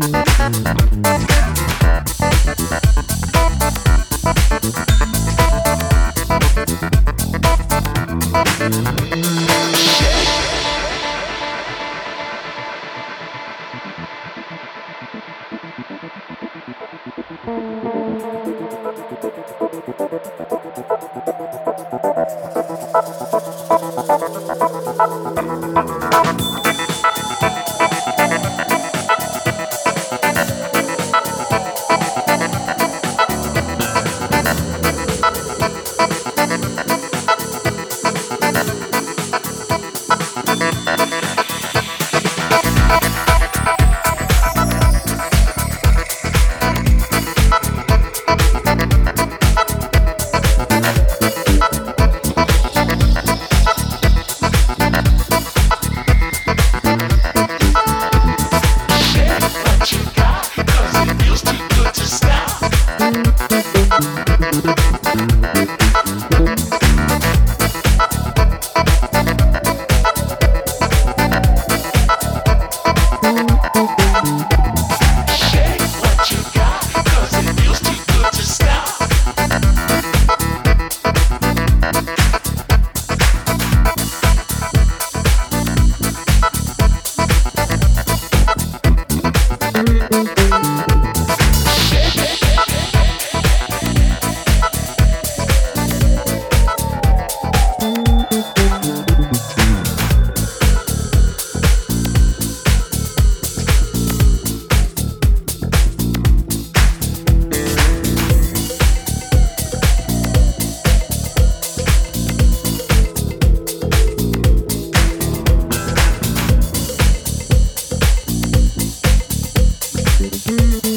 Thank Mm-hmm.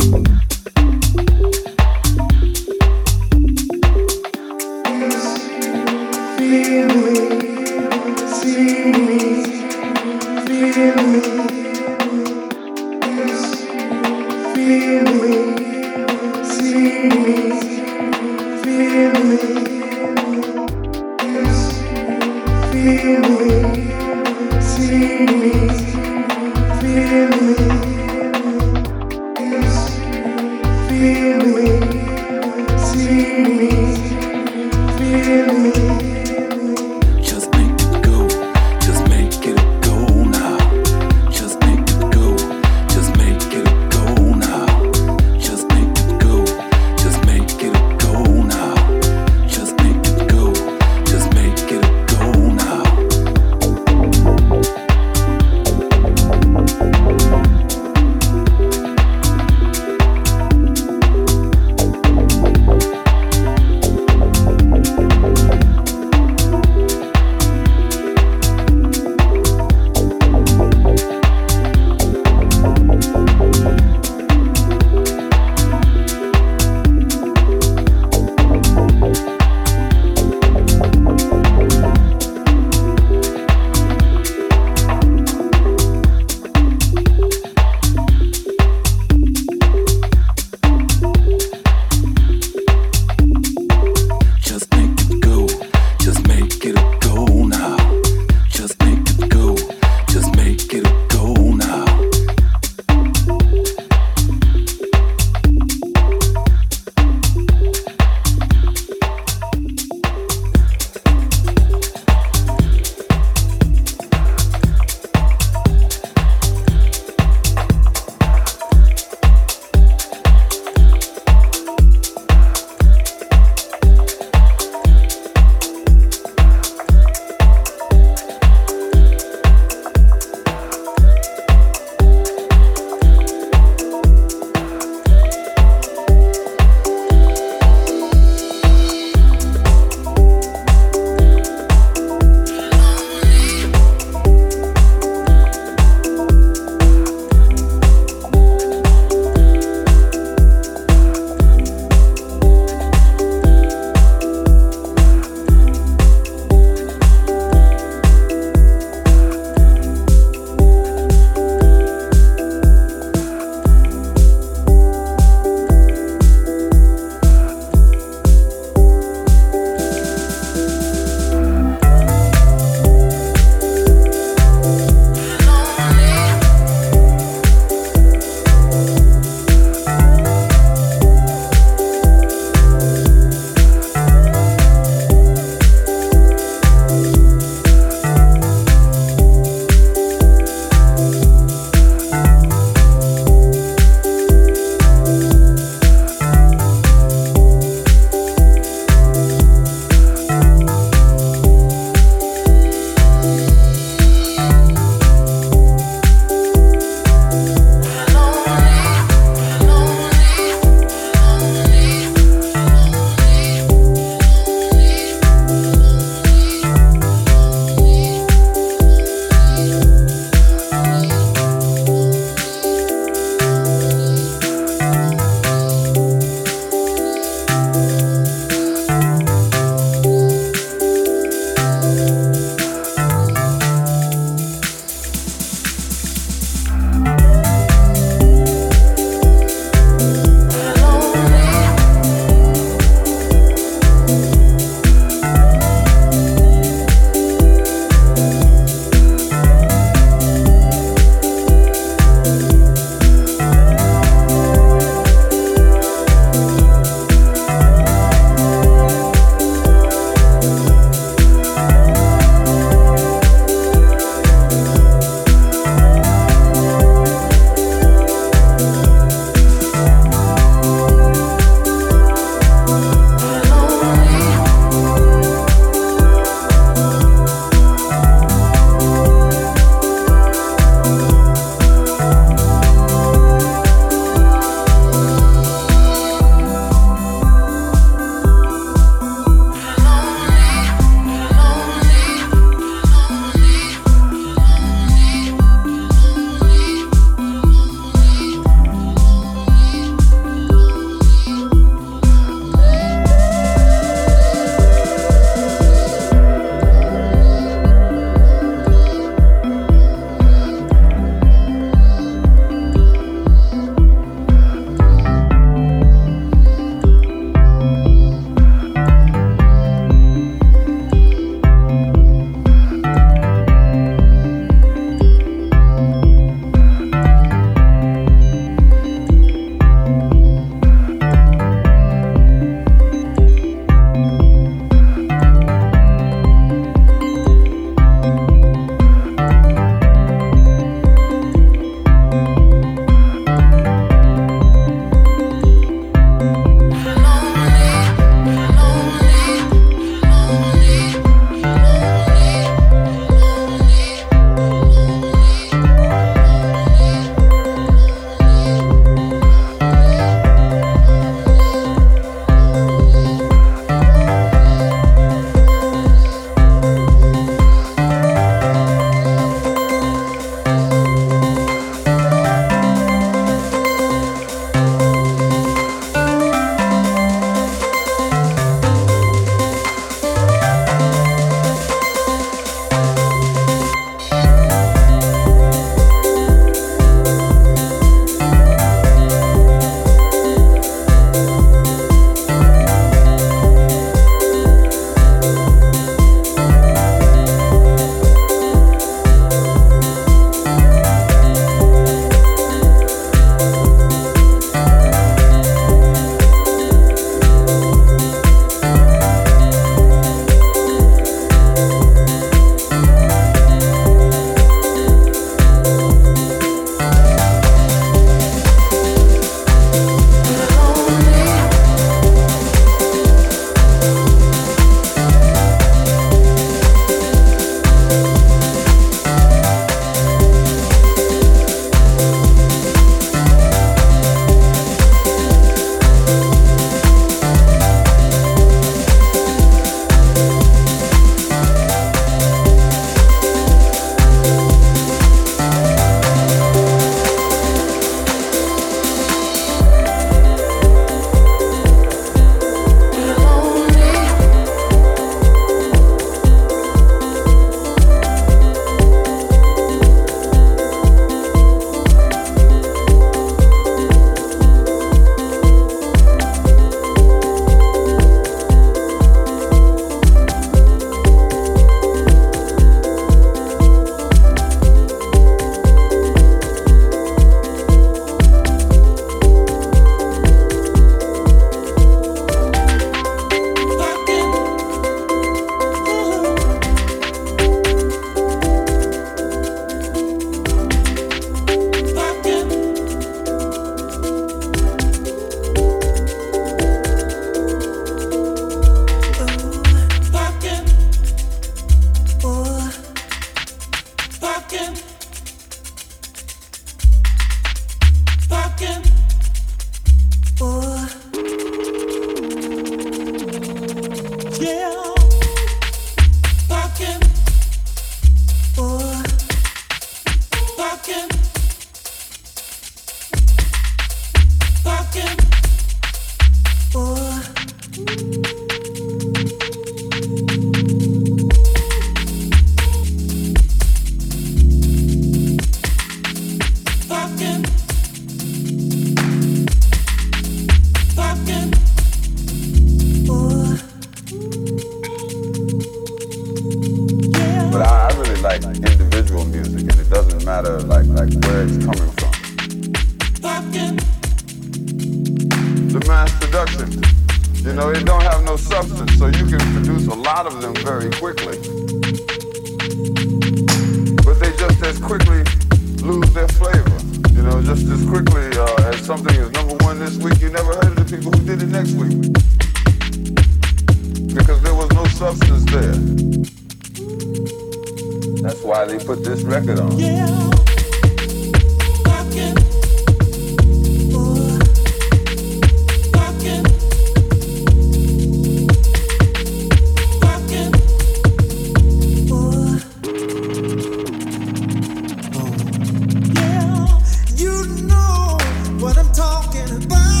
goodbye.